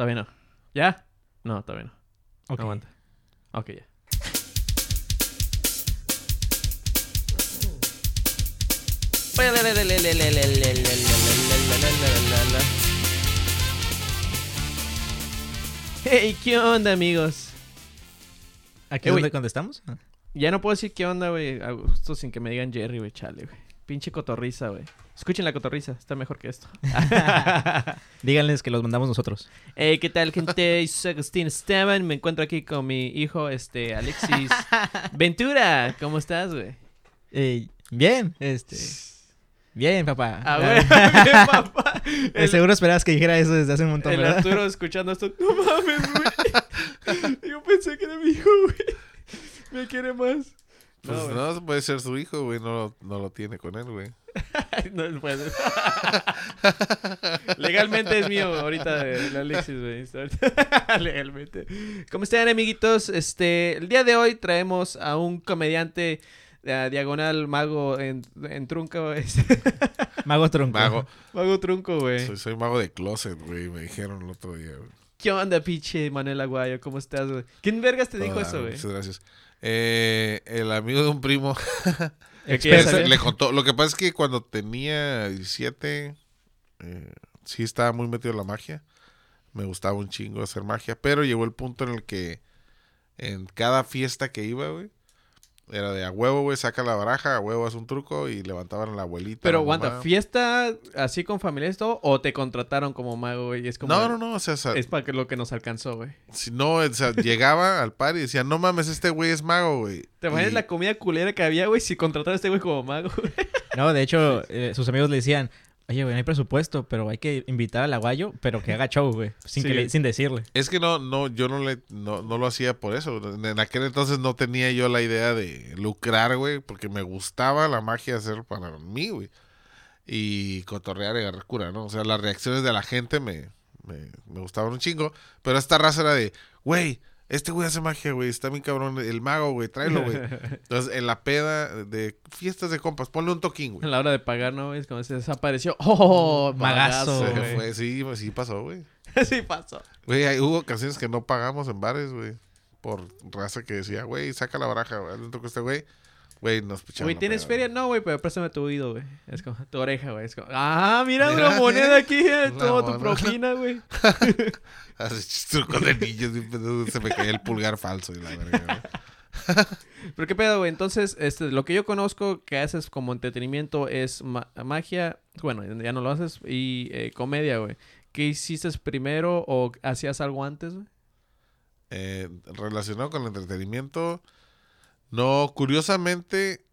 Todavía no. ¿Ya? No, todavía no. Aguanta. Ok, ya. Hey, ¿qué onda, amigos? ¿Aquí Eh, es güey. donde contestamos? Ya no puedo decir qué onda, güey. A gusto sin que me digan Jerry, güey. Chale, güey. Pinche cotorriza, güey. Escuchen la cotorriza. Está mejor que esto. Díganles que los mandamos nosotros. Hey, ¿qué tal, gente? Soy Agustín Esteban. Me encuentro aquí con mi hijo, este, Alexis Ventura. ¿Cómo estás, güey? Eh, bien, este. Bien, papá. Ah, güey. Bien, papá. El, seguro esperabas que dijera eso desde hace un montón, el ¿verdad? Arturo escuchando esto. No mames, güey. Yo pensé que era mi hijo, güey. Me quiere más. Pues No, puede ser su hijo, güey. No, lo- no lo tiene con él, güey. No, puede ser. Legalmente es mío ahorita el Alexis, güey. Legalmente. ¿Cómo están, amiguitos? Este, el día de hoy traemos a un comediante eh, diagonal mago en, en trunco, güey. Mago tronco. Mago. mago trunco, güey. Soy, soy mago de closet, güey. Me dijeron el otro día, güey. ¿Qué onda, pinche Manuel Aguayo? ¿Cómo estás, güey? ¿Quién vergas te dijo eso, güey? Muchas gracias. Eh, el amigo de un primo le contó. Lo que pasa es que cuando tenía 17, eh, sí estaba muy metido en la magia. Me gustaba un chingo hacer magia. Pero llegó el punto en el que en cada fiesta que iba, güey, era de a huevo, güey, saca la baraja, a huevo, haz un truco y levantaban a la abuelita. Pero aguanta. ¿fiesta así con familiares y todo? ¿O te contrataron como mago, güey? Y es como... No, no, no, o sea, o sea, Es para que lo que nos alcanzó, güey. si no, o sea, llegaba al par y decía, no mames, este güey es mago, güey. ¿Te imaginas Y- la comida culera que había, güey, si contrataron a este güey como mago, güey? No, de hecho, eh, sus amigos le decían, oye, güey, no hay presupuesto, pero hay que invitar al aguayo, pero que haga show, güey. Sin, Sí. que le- sin decirle. Es que no, no, yo no le, no, no lo hacía por eso. En en aquel entonces no tenía yo la idea de lucrar, güey, porque me gustaba la magia hacer para mí, güey. Y cotorrear y agarrar cura, ¿no? O sea, las reacciones de la gente me, me, me gustaban un chingo. Pero esta raza era de, güey, este güey hace magia, güey, está bien cabrón, el mago, güey, tráelo, güey. Entonces, en la peda de fiestas de compas, ponle un toquín, A güey. la hora de pagar, ¿no? Es como se desapareció. ¡Oh! Magazo, Magazo, Se güey. fue, sí, sí pasó, güey. sí pasó. Güey, hay- hubo ocasiones que no pagamos en bares, güey. Por raza que decía, güey, saca la baraja, güey. truco a este güey. Güey, nos picharon. Güey, ¿tienes feria? No, güey, pero préstame tu oído, güey. Es como tu oreja, güey. Es como, ah, mira, Mira, una moneda aquí. eh, Toma tu propina, güey. Haces trucos de niños. y Se me caía el pulgar falso y la verga, güey. Pero qué pedo, güey. Entonces, este, lo que yo conozco que haces como entretenimiento es ma- magia. Bueno, ya no lo haces. Y eh, comedia, güey. ¿Qué hiciste primero o hacías algo antes, güey? Eh, relacionado con el entretenimiento. No, curiosamente,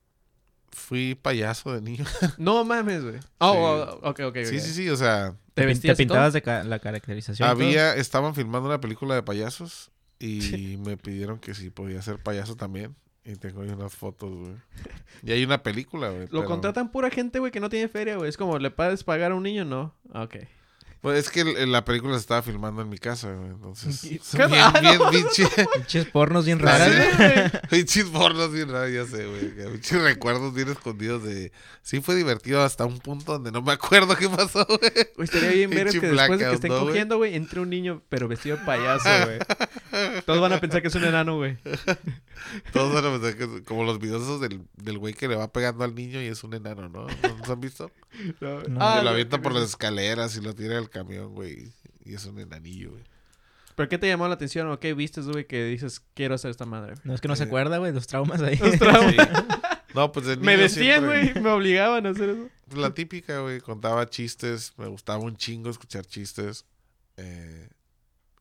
fui payaso de niño. No mames, güey. Oh, oh, ok, ok, ok. sí, sí, sí. O sea, ¿Te vestías todo? pintabas de ca- la caracterización. todo. había, estaban filmando una película de payasos y me pidieron que si podía ser payaso también. Y tengo ahí unas fotos, güey. Y hay una película, güey. Lo pero- contratan pura gente, güey, que no tiene feria, güey. Es como, ¿le puedes pagar a un niño? No. Ok. Pues es que el- la película se estaba filmando en mi casa, güey. Entonces, ¿Qué? bien, Ah, bien, no. pinche. Pinches pornos bien güey. Pinches pornos bien raros, ya sé, güey. Pinches recuerdos bien escondidos de. Sí, fue divertido hasta un punto donde no me acuerdo qué pasó, güey. Estaría bien ver que después de que estén cogiendo, güey, entre un niño, pero vestido de payaso, güey. Todos van a pensar que es un enano, güey. Todos van a pensar que es como los videos esos del, del güey que le va pegando al niño y es un enano, ¿no? ¿No los han visto? No. No. Ah, que lo no, avienta por las escaleras y lo tira del camión, güey. Y es un enanillo, güey. ¿Pero qué te llamó la atención o qué viste, güey, que dices, quiero hacer esta madre? No es que no se Eh. acuerda, güey, los traumas ahí. Los traumas. Sí. No, pues de Me niño vestían, siempre- güey, me obligaban a hacer eso. Pues la típica, güey. Contaba chistes. Me gustaba un chingo escuchar chistes. Eh,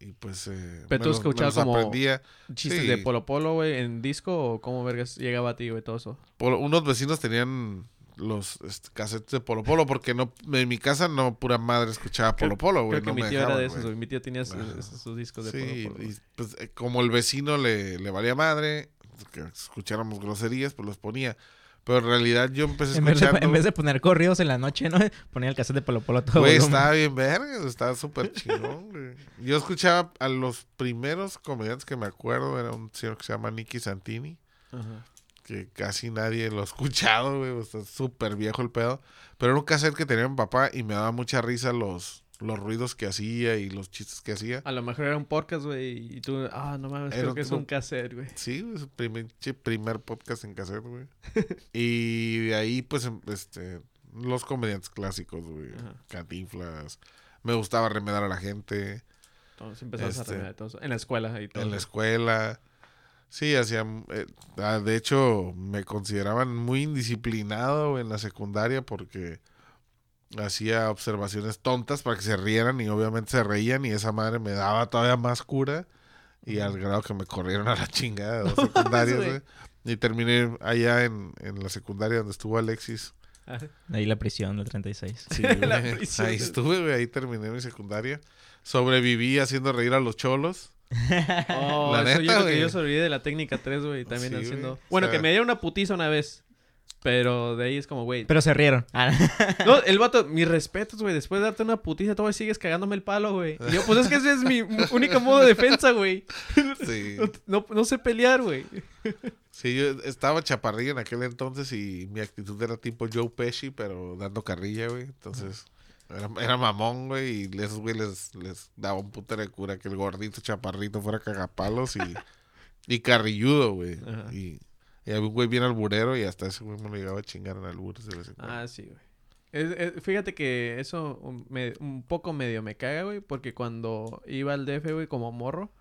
y pues. Eh, Pero me tú los- me escuchabas como- aprendía. ¿Chistes Sí. de Polo Polo, güey, en disco o cómo vergas llegaba a ti, güey, todo eso? Por- unos vecinos tenían los este, cassettes de Polo Polo porque no en mi casa no pura madre escuchaba Creo- Polo Polo, güey. Creo que no mi tío era de esos. Mi tío tenía esos- sus discos de Sí, Polo Polo. y pues eh, como el vecino le, le valía madre, que escucháramos groserías, pues los ponía. Pero en realidad yo empecé En vez, de, escuchando. en vez de poner corridos en la noche, ¿no? Ponía el cassette de Polo Polo todo Güey, volumen. estaba bien verga, estaba súper chingón, güey. Yo escuchaba a los primeros comediantes que me acuerdo, era un señor que se llama Nicky Santini, Ajá. Que casi nadie lo ha escuchado, güey, está súper viejo el pedo. Pero era un cassette que tenía mi papá y me daba mucha risa los, los ruidos que hacía y los chistes que hacía. A lo mejor era un podcast, güey, y tú, ah, no mames, Era creo que es un cassette, güey. Sí, es el primer, primer podcast en cassette, güey. y de ahí, pues, em- este, los comediantes clásicos, güey. Ajá. Cantinflas. Me gustaba remedar a la gente. Entonces empezamos a Este, remear todo eso. En la escuela y todo. En la escuela. Sí, hacían... eh, ah, de hecho, me consideraban muy indisciplinado en la secundaria porque hacía observaciones tontas para que se rieran y obviamente se reían y esa madre me daba todavía más cura y al grado que me corrieron a la chingada de güey. güey. Y terminé allá en, en la secundaria donde estuvo Alexis. Ahí la prisión del 36. Sí, La prisión. Ahí estuve. Ahí terminé mi secundaria. Sobreviví haciendo reír a los cholos. Oh, La eso yo neta, creo que yo sobreviví de la técnica 3, güey, también Sí, haciendo... güey. Bueno, O sea- que me dieron una putiza una vez. Pero de ahí es como, güey. Pero se rieron. Ah, No, el vato, mis respetos, güey. Después de darte una putiza, todavía sigues cagándome el palo, güey. Y yo, pues es que ese es mi único modo de defensa, güey. Sí. No, no sé pelear, güey. Sí, yo estaba chaparrillo en aquel entonces y mi actitud era tipo Joe Pesci, pero dando carrilla, güey. Entonces, era, era mamón, güey, y esos güey les, les daba un puto de cura que el gordito chaparrito fuera cagapalos y, y carrilludo, güey. Y, y había un güey bien alburero y hasta ese güey me lo llegaba a chingar en albures de vez en cuando. Ah, sí, güey. Es- es- fíjate que eso un, me- un poco medio me caga, güey, porque cuando iba al DF, güey, como morro,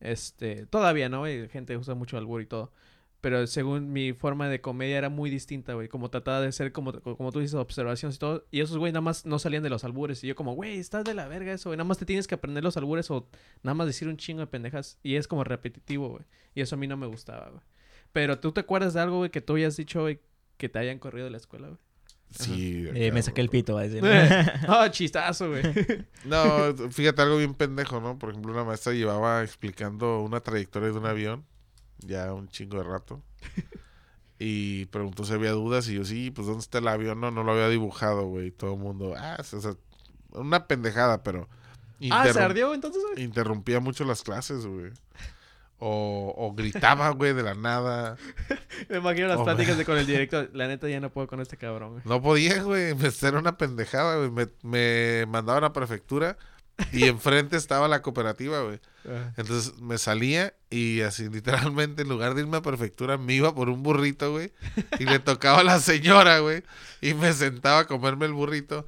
este, todavía, ¿no? güey? gente usa mucho albur y todo. Pero según mi forma de comedia era muy distinta, güey. Como trataba de ser, como, como tú dices, observaciones y todo. Y esos, güey, nada más no salían de los albures. Y yo como, güey, estás de la verga eso, güey. Nada más te tienes que aprender los albures o nada más decir un chingo de pendejas. Y es como repetitivo, güey. Y eso a mí no me gustaba, güey. Pero tú te acuerdas de algo, güey, que tú hayas dicho, güey, que te hayan corrido de la escuela, güey. Sí. eh, me saqué el pito, va a decir. ¿no? Ah, chistazo, güey. No, fíjate algo bien pendejo, ¿no? Por ejemplo, una maestra llevaba explicando una trayectoria de un avión, ya un chingo de rato. Y preguntó si había dudas y yo, sí, pues ¿dónde está el avión? No, no lo había dibujado, güey. Todo el mundo, ah, o sea, una pendejada, pero... ah, ¿se ardió entonces, güey? Interrumpía mucho las clases, güey. O, o gritaba, güey, de la nada. Me imagino las Oh, pláticas de con el director. La neta ya no puedo con este cabrón, güey. No podía, güey. me- Era una pendejada, güey. Me, me mandaban a prefectura y enfrente estaba la cooperativa, güey. Entonces me salía y así literalmente en lugar de irme a prefectura me iba por un burrito, güey. Y le tocaba a la señora, güey. Y me sentaba a comerme el burrito.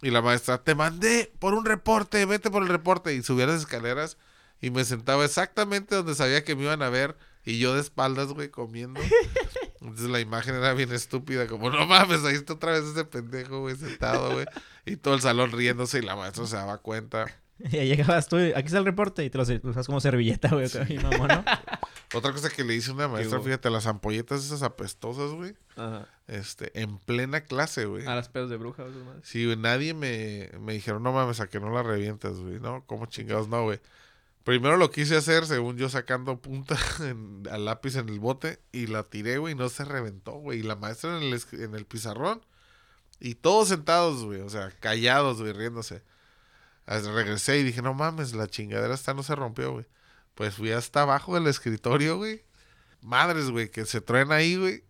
Y la maestra, te mandé por un reporte, vete por el reporte. Y subía las escaleras y me sentaba exactamente donde sabía que me iban a ver. Y yo de espaldas, güey, comiendo. Entonces la imagen era bien estúpida, como no mames, ahí está otra vez ese pendejo, güey, sentado, güey. Y todo el salón riéndose y la maestra se daba cuenta. Y ahí llegabas tú, aquí está el reporte y te lo usas como servilleta, güey. mamón, ¿no? Otra cosa que le hice una maestra, fíjate, las ampolletas esas apestosas, güey. Ajá. Este, en plena clase, güey. A las pedos de bruja, güey. Sí, güey, nadie me, me dijeron, no mames, a que no la revientas, güey. No, ¿cómo chingados? No, güey. Primero lo quise hacer, según yo, sacando punta en- al lápiz en el bote y la tiré, güey, y no se reventó, güey. Y la maestra en el, en el pizarrón y todos sentados, güey, o sea, callados, güey, riéndose. Regresé y dije, no mames, la chingadera esta no se rompió, güey. Pues fui hasta abajo del escritorio, güey. Madres, güey, que se truena ahí, güey.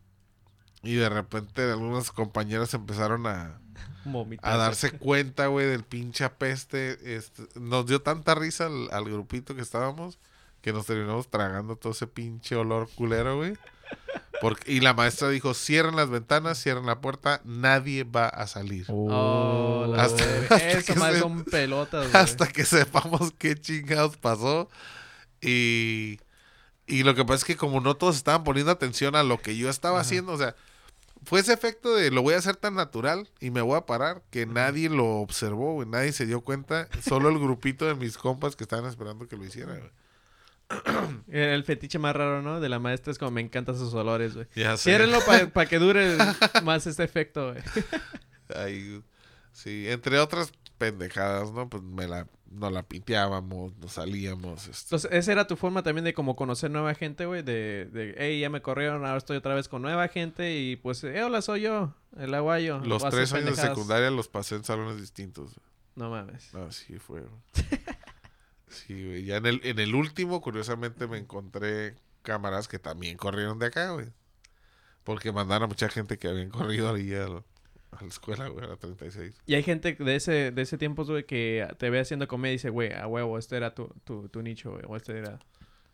Y de repente algunas compañeras empezaron a, A darse cuenta, güey, del pinche apeste. Este, nos dio tanta risa al, al grupito que estábamos que nos terminamos tragando todo ese pinche olor culero, güey. Porque, y la maestra dijo, cierren las ventanas, cierren la puerta, nadie va a salir. Oh, la Hasta- Eso que más se- son pelotas, güey. Hasta que sepamos qué chingados pasó. Y, y lo que pasa es que como no todos estaban poniendo atención a lo que yo estaba haciendo, o sea, fue ese efecto de lo voy a hacer tan natural y me voy a parar que nadie lo observó, güey, nadie se dio cuenta, solo el grupito de mis compas que estaban esperando que lo hiciera, güey. El fetiche más raro, ¿no? De la maestra es como me encantan sus olores, güey. Ya para que dure más este efecto, güey. Ahí, sí, entre otras pendejadas, ¿no? Pues me la, nos la pinteábamos, nos salíamos, este, Entonces, esa era tu forma también de como conocer nueva gente, güey. De, de, hey, ya me corrieron, ahora estoy otra vez con nueva gente. Y pues, eh, hola, soy yo, el aguayo. los tres años de secundaria los pasé en salones distintos. No mames. Así fue. Sí, güey. Ya en el, en el último, curiosamente, me encontré cámaras que también corrieron de acá, güey. Porque mandaron a mucha gente que habían corrido ahí a la escuela, güey, a la 36. Y hay gente de ese, de ese tiempo, güey, que te ve haciendo comedia y dice, güey, a huevo, este era tu, tu, tu nicho, güey. O este era...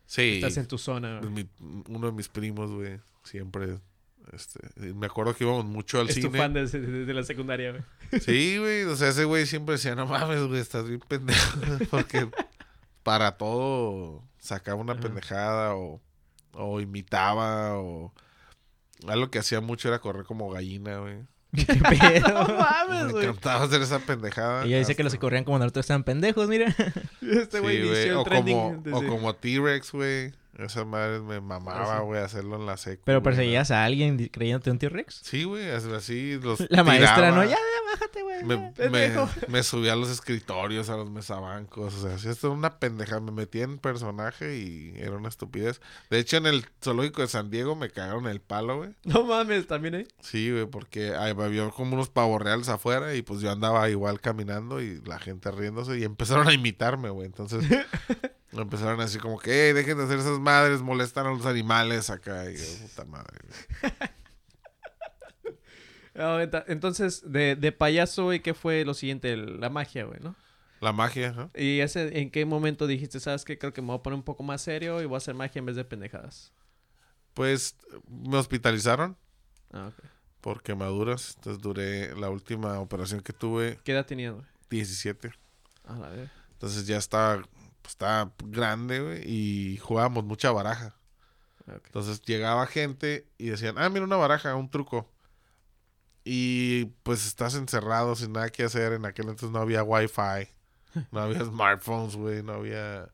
Sí. Estás en tu zona, güey. mi- uno de mis primos, güey, siempre... Este, me acuerdo que íbamos mucho al Es tu cine. fan desde de, la secundaria, güey. Sí, güey. O sea, ese güey siempre decía, no mames, güey, estás bien pendejo. Porque para todo sacaba una Ajá. pendejada o, o imitaba o... Algo que hacía mucho era correr como gallina, güey. ¿Qué pedo? No mames, Me güey. encantaba hacer esa pendejada. Y ella dice que los que hasta- corrían como Naruto estaban pendejos, mira. Este güey Sí, inició el O trending como, o desde- como T-Rex, güey. Esa madre me mamaba, güey, hacerlo en la secu. Pero perseguías a alguien creyéndote un T-Rex. Sí, güey, así- los La maestra. ¿no? Ya, ya, bájate, güey. Me, me, subía a los escritorios, a los mesabancos. O sea, sí, esto era una pendeja. Me metí en personaje y era una estupidez. De hecho, en el zoológico de San Diego me cagaron el palo, güey. No mames, también, ¿eh? Sí, güey, porque ahí había como unos pavos reales afuera y pues yo andaba igual caminando y la gente riéndose y empezaron a imitarme, güey. Entonces empezaron así como que, "Ey, dejen de hacer esas madres, molestan a los animales acá. Y yo, puta madre, Entonces, de, de payaso, güey, ¿qué fue lo siguiente? La magia, güey, ¿no? La magia, ajá. ¿Y ese, en qué momento dijiste, sabes qué? Creo que me voy a poner un poco más serio y voy a hacer magia en vez de pendejadas. Pues me hospitalizaron Ah, ok. por quemaduras. Entonces duré la última operación que tuve ¿Qué edad tenías, güey? 17. A la vez. Entonces ya estaba, pues, estaba grande, güey, y jugábamos mucha baraja. Entonces llegaba gente y decían, ah, mira una baraja, un truco. Y pues estás encerrado sin nada que hacer. En aquel entonces no había wifi, no había smartphones, güey, no había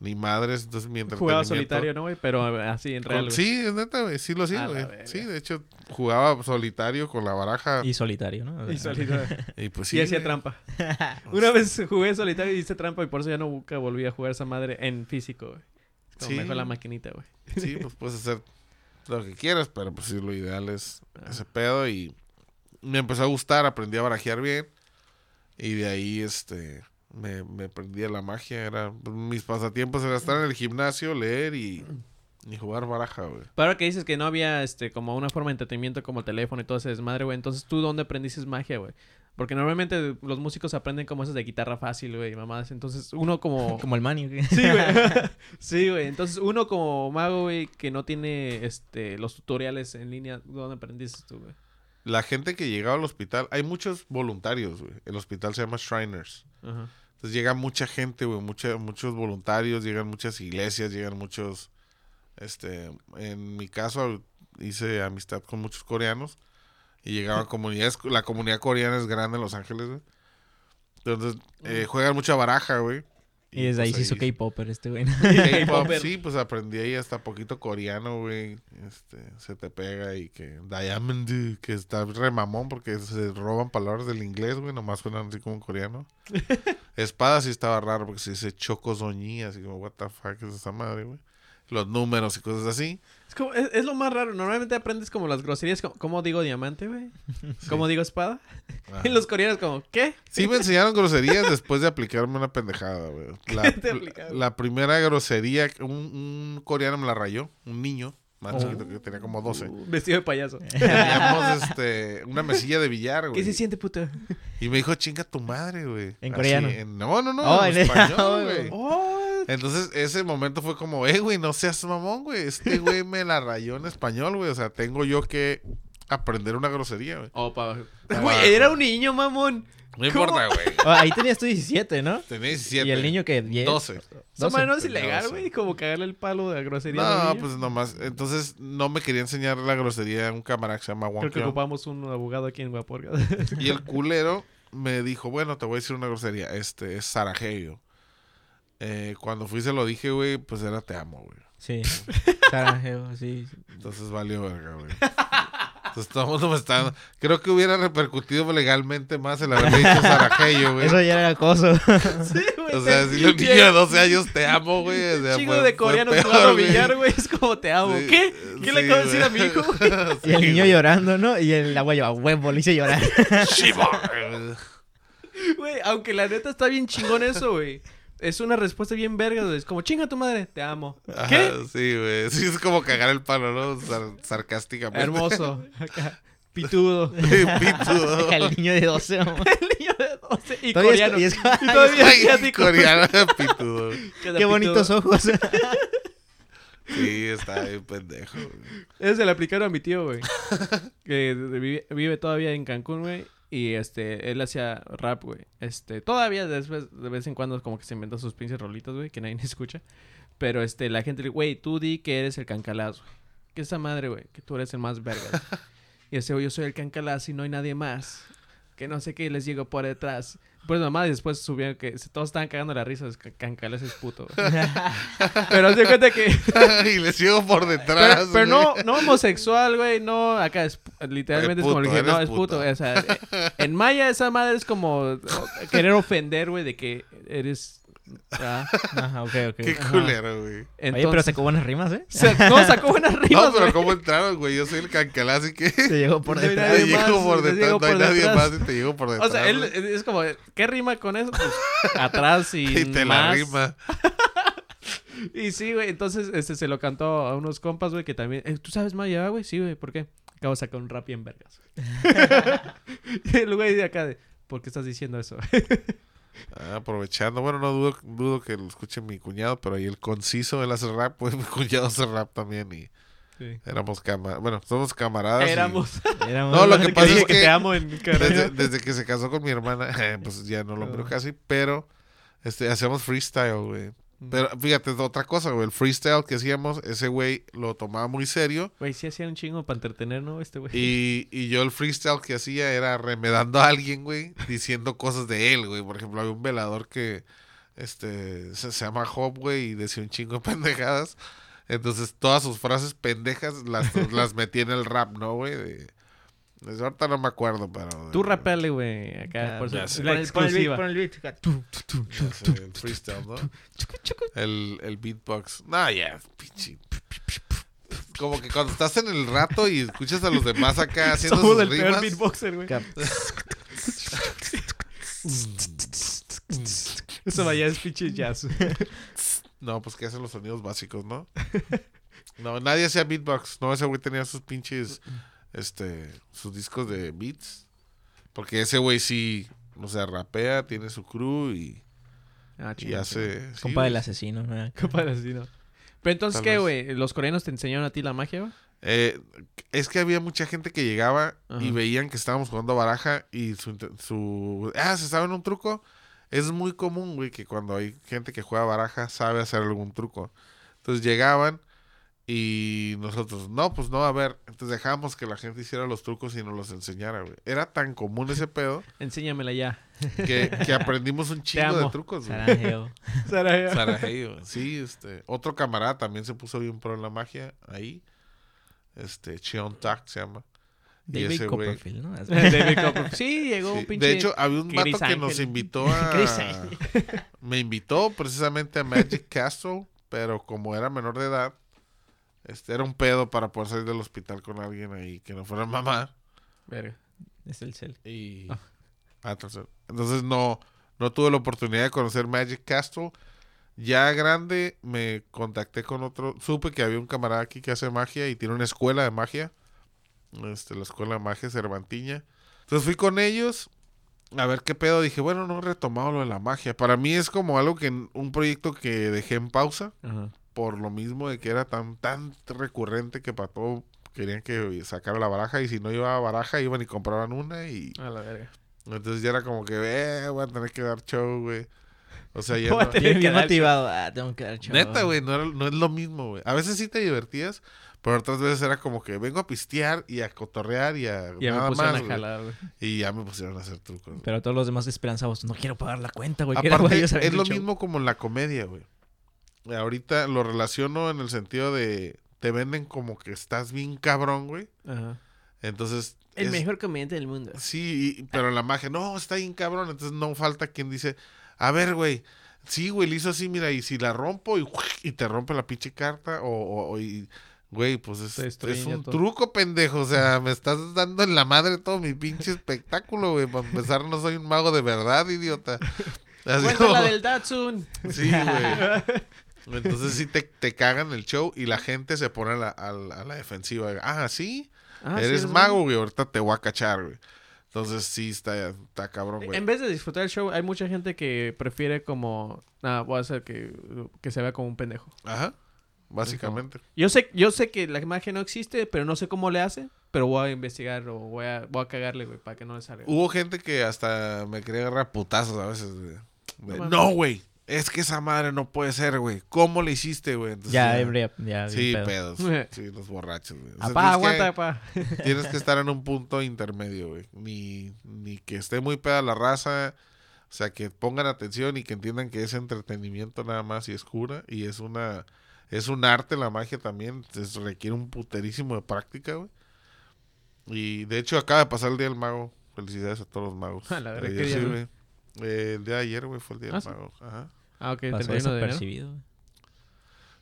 ni madres. Entonces mi Jugaba solitario, ¿no, güey? Pero eh, así en real, Con- sí, es neta, güey, sí lo hacía, güey. Sí, de hecho jugaba solitario con la baraja. Y solitario, ¿no? Y solitario. Y pues y sí. hacía güey. trampa. Una vez jugué solitario y hice trampa y por eso ya nunca volví a jugar esa madre en físico, güey. Como Sí. mejor la maquinita, güey. Sí, pues puedes hacer lo que quieras, pero pues sí, lo ideal es Ah. ese pedo y me empezó a gustar, aprendí a barajear bien y de ahí este me, me prendí a la magia, era mis pasatiempos era estar en el gimnasio, leer y, y jugar baraja, güey. Pero ahora que dices que no había este como una forma de entretenimiento como el teléfono y todo ese desmadre, güey. Entonces, ¿tú dónde aprendiste magia, güey? Porque normalmente los músicos aprenden como esas de guitarra fácil, güey, mamadas. Entonces, uno como... Como el Manny. güey. Sí, güey. sí, güey. Entonces, uno como mago, güey, que no tiene este los tutoriales en línea, ¿dónde aprendiste tú, güey? La gente que llegaba al hospital, hay muchos voluntarios, güey. El hospital se llama Shriners. Ajá. Entonces llega mucha gente, güey, mucha, muchos voluntarios, llegan muchas iglesias, llegan muchos, este, en mi caso hice amistad con muchos coreanos y llegaban comunidades, la comunidad coreana es grande en Los Ángeles, güey. Entonces eh, juegan mucha baraja, güey. Y desde ahí pues se hizo K-Popper este güey. K-pop, K-popper. sí, pues aprendí ahí hasta poquito coreano, güey. Este, se te pega y que Diamond, que está re mamón porque se roban palabras del inglés, güey, nomás suenan así como en coreano. Espada sí estaba raro porque se dice chocozoñí, así como, what the fuck es esa madre, güey. Los números y cosas así. Es, como, es, es lo más raro. Normalmente aprendes como las groserías. como- ¿Cómo digo diamante, güey? ¿Cómo digo espada? Ajá. Y los coreanos como, ¿qué? Sí me enseñaron groserías después de aplicarme una pendejada, güey. La, primera grosería, un, un coreano me la rayó, un niño más Oh. chiquito que tenía como 12. Uh, vestido de payaso. Teníamos este, una mesilla de billar, ¿Qué güey. se siente, puta? Y me dijo, chinga tu madre, güey. ¿En Así, coreano? en- no, no, no, Oh, en en- español, güey. Oh, Entonces, ese momento fue como, eh, güey, no seas mamón, güey. Este güey me la rayó en español, güey. O sea, tengo yo que aprender una grosería, güey. oh pa- Pa- Güey, era un niño, mamón. No importa, güey. Oh, ahí tenías tú 17, ¿no? Tenía 17. Y el niño que 10. 12. Esa 12. madre no es ilegal, 12. güey. Como cagarle el palo de la grosería. No, niño. pues nomás. Entonces, no me quería enseñar la grosería a un camarada que se llama Creo Wong que ocupamos un abogado aquí en Guaporga. Y el culero me dijo, bueno, te voy a decir una grosería. Este es Sarajevo. Eh, cuando fui se lo dije, güey, pues era te amo, güey. Sí. Sarajevo, sí. Entonces valió verga, güey. Entonces todo el mundo me está... Creo que hubiera repercutido legalmente más el haberle dicho Sarajevo, güey. Eso ya era acoso. sí, güey. O sea, si un niño de 12 años te amo, güey. o sea, chingo fue- de peor, jugando güey. billar, güey. Es como te amo. Sí, ¿Qué? ¿Qué le acabo de decir a mi hijo, güey? Y el niño llorando, ¿no? Y el agua lleva huevo, le hice llorar. Shiva. Güey, aunque la neta está bien chingón eso, güey. Es una respuesta bien verga, güey. Es como, chinga tu madre, te amo. Ajá, ¿Qué? Sí, güey. Sí, es como cagar el palo, ¿no? Sar- sarcásticamente. Hermoso. Pitudo. Pitudo. El niño de 12, mamá. El niño de 12 y Todavía es- coreano. y es- Y todavía asiático. coreano pitudo. Qué bonitos ojos. Sí, está bien pendejo. güey. Ese se le aplicaron a mi tío, güey. que vive, vive todavía en Cancún, güey. Y este, él hacía rap, güey. Este, todavía después, de vez en cuando como que se inventa sus pinches rolitos, güey, que nadie escucha. Pero este, la gente le güey, tú di que eres el cancalaz, güey. Que esa madre, güey, que tú eres el más verga. y ese, güey, yo soy el cancalaz y no hay nadie más. Que no sé qué les llego por detrás. Pues nomás y después subieron que todos estaban cagando la risa. Es que cancalaz es puto. Pero se cuenta que. y le sigo por detrás. Pero, no, no homosexual, güey, no, acá es, literalmente Eh, es como puto, que no, es puto, puto. o sea, en maya esa madre es como querer ofender, güey, de que eres, ah, Ajá, ok, ok. Qué Ajá. culero, güey. entonces, Oye, pero sacó buenas rimas, ¿eh? sa- no, sacó buenas rimas, No, pero güey. ¿cómo entraron, güey? Yo soy el cancalaz y que... Se llegó por No hay detrás. Te más, por te detrás, no hay por nadie detrás. más y te llego por detrás. O sea, él güey. es como, ¿qué rima con eso? Pues, atrás y, Y te la más. rima. Y sí, güey, entonces este se lo cantó a unos compas, güey, que también, eh, ¿tú sabes maya, güey? Sí, güey, ¿por qué? Acabo de sacar un rap bien vergas. y el güey de acá de, ¿por qué estás diciendo eso? Ah, aprovechando. Bueno, no dudo, dudo que lo escuche mi cuñado, pero ahí el conciso, él hace rap, pues mi cuñado hace rap también y Sí. éramos camaradas. Bueno, somos camaradas. y Éramos. Éramos- No, lo que Que pasa digo es que que te amo en. Desde, desde que se casó con mi hermana, pues ya no lo Ah. casi, pero este, hacemos freestyle, güey. Pero fíjate, es otra cosa, güey. El freestyle que hacíamos, ese güey lo tomaba muy serio. Güey, sí hacía un chingo para entretener, ¿no? Este güey. Y, y yo el freestyle que hacía era remedando a alguien, güey, diciendo cosas de él, güey. Por ejemplo, había un velador que este se, se llama Job, güey, y decía un chingo de pendejadas. Entonces, todas sus frases pendejas las, las metí en el rap, ¿no, güey? De, de- ahorita no me acuerdo, pero... Tú rapele, güey, acá. Ya, por la Pon el- pon el beat, pon el beat. freestyle, ¿no? El, el beatbox. No, ya, pinche. Como que cuando estás en el rato y escuchas a los demás acá haciendo Somos sus el peor beatboxer, güey. Eso vaya es pinche jazz. No, pues que hacen los sonidos básicos, ¿no? No, nadie hacía beatbox. No, ese güey tenía sus pinches, este, sus discos de beats. Porque ese güey sí, o sea, rapea, tiene su crew y, Ah, y hace... sí, Compa del asesino. ¿no? Compadre, así, ¿no? Pero entonces, Tal ¿qué, güey? ¿Los coreanos te enseñaron a ti la magia, güey? Eh, es que había mucha gente que llegaba y veían que estábamos jugando baraja y su, su... Ah, ¿se saben un truco? Es muy común, güey, que cuando hay gente que juega baraja sabe hacer algún truco. Entonces llegaban y nosotros, no, pues no, a ver. Entonces dejábamos que la gente hiciera los trucos y nos los enseñara, güey. Era tan común ese pedo Enséñamela ya. que, que aprendimos un chingo de trucos, güey. Sarajeo. Saraya. Sarajevo, sí, este. Otro camarada también se puso bien pro en la magia ahí. Este, Cheon Tak se llama. Y David ese güey- Copperfield, ¿no? David Copperfield. Sí, llegó Sí, un pinche... De hecho, había un Chris vato que nos invitó a. Me invitó precisamente a Magic Castle, pero como era menor de edad, este era un pedo para poder salir del hospital con alguien ahí que no fuera mamá. Verga. Es el cel. Y. Ah. Ah, entonces, entonces no, no tuve la oportunidad de conocer Magic Castle. Ya grande me contacté con otro. Supe que había un camarada aquí que hace magia y tiene una escuela de magia. Este, la escuela de magia Cervantiña. Entonces fui con ellos a ver qué pedo. Dije, bueno, no he retomado lo de la magia. Para mí es como algo que un proyecto que dejé en pausa Ajá. Por lo mismo de que era tan tan recurrente que para todo querían que sacara la baraja y si no llevaba baraja iban y compraban una y A la verga. entonces ya era como que, eh, voy a tener que dar show, güey. O sea, ya Voy a no- tener- que motivado. Ah, tengo que dar show. Neta, güey, no, era- no es lo mismo, güey. A veces sí te divertías, pero otras veces era como que vengo a pistear y a cotorrear y a Ya me nada pusieron más, a jalar, güey. Y ya me pusieron a hacer trucos. güey. Pero todos los demás esperanzados. No quiero pagar la cuenta, güey. Aparte, es lo show. mismo como en la comedia, güey. Ahorita lo relaciono en el sentido de te venden como que estás bien cabrón, güey. Ajá. Entonces. El es- mejor comediante del mundo. Sí, y- pero la magia, no, está bien cabrón. Entonces no falta quien dice, a ver, güey, sí, güey, le hizo así, mira, y si la rompo y, y te rompe la pinche carta, o, o- o y, güey, pues es, un todo. truco, pendejo. O sea, me estás dando en la madre todo mi pinche espectáculo, güey. Para empezar, no soy un mago de verdad, idiota. Así como- del Datsun. Sí, güey. Entonces sí te, te cagan el show y la gente se pone a la, a la- a la defensiva. Ah, ¿sí? Ah, sí, eres mago, güey, ahorita te voy a cachar, güey. Entonces sí, está, está cabrón, güey. En vez de disfrutar el show, hay mucha gente que prefiere como... Nada, voy a hacer que, que se vea como un pendejo. Ajá, básicamente. Yo sé, yo sé que la magia no existe, pero no sé cómo le hace. Pero voy a investigar o voy a, voy a cagarle, güey, para que no le salga. Hubo gente que hasta me quería agarrar putazos a veces. güey. No, güey, es que esa madre no puede ser, güey. ¿Cómo le hiciste, güey? Entonces, Ya, ya, ya. Sí, pedos. Sí, los borrachos, güey. O sea, Apá, tienes aguanta, apá. Tienes que estar en un punto intermedio, güey. Ni, ni que esté muy peda la raza. O sea, que pongan atención y que entiendan que es entretenimiento nada más y es cura. Y es una... Es un arte la magia también. Es- requiere un puterísimo de práctica, güey. Y de hecho acaba de pasar el Día del Mago. Felicidades a todos los magos. A la verga, Ayer ¿qué día, sí, güey? güey. Eh, el día de ayer, güey, fue el Día Ah, del sí. Mago. Ajá. Ah, ok, Pasó 31 de enero. desapercibido. güey.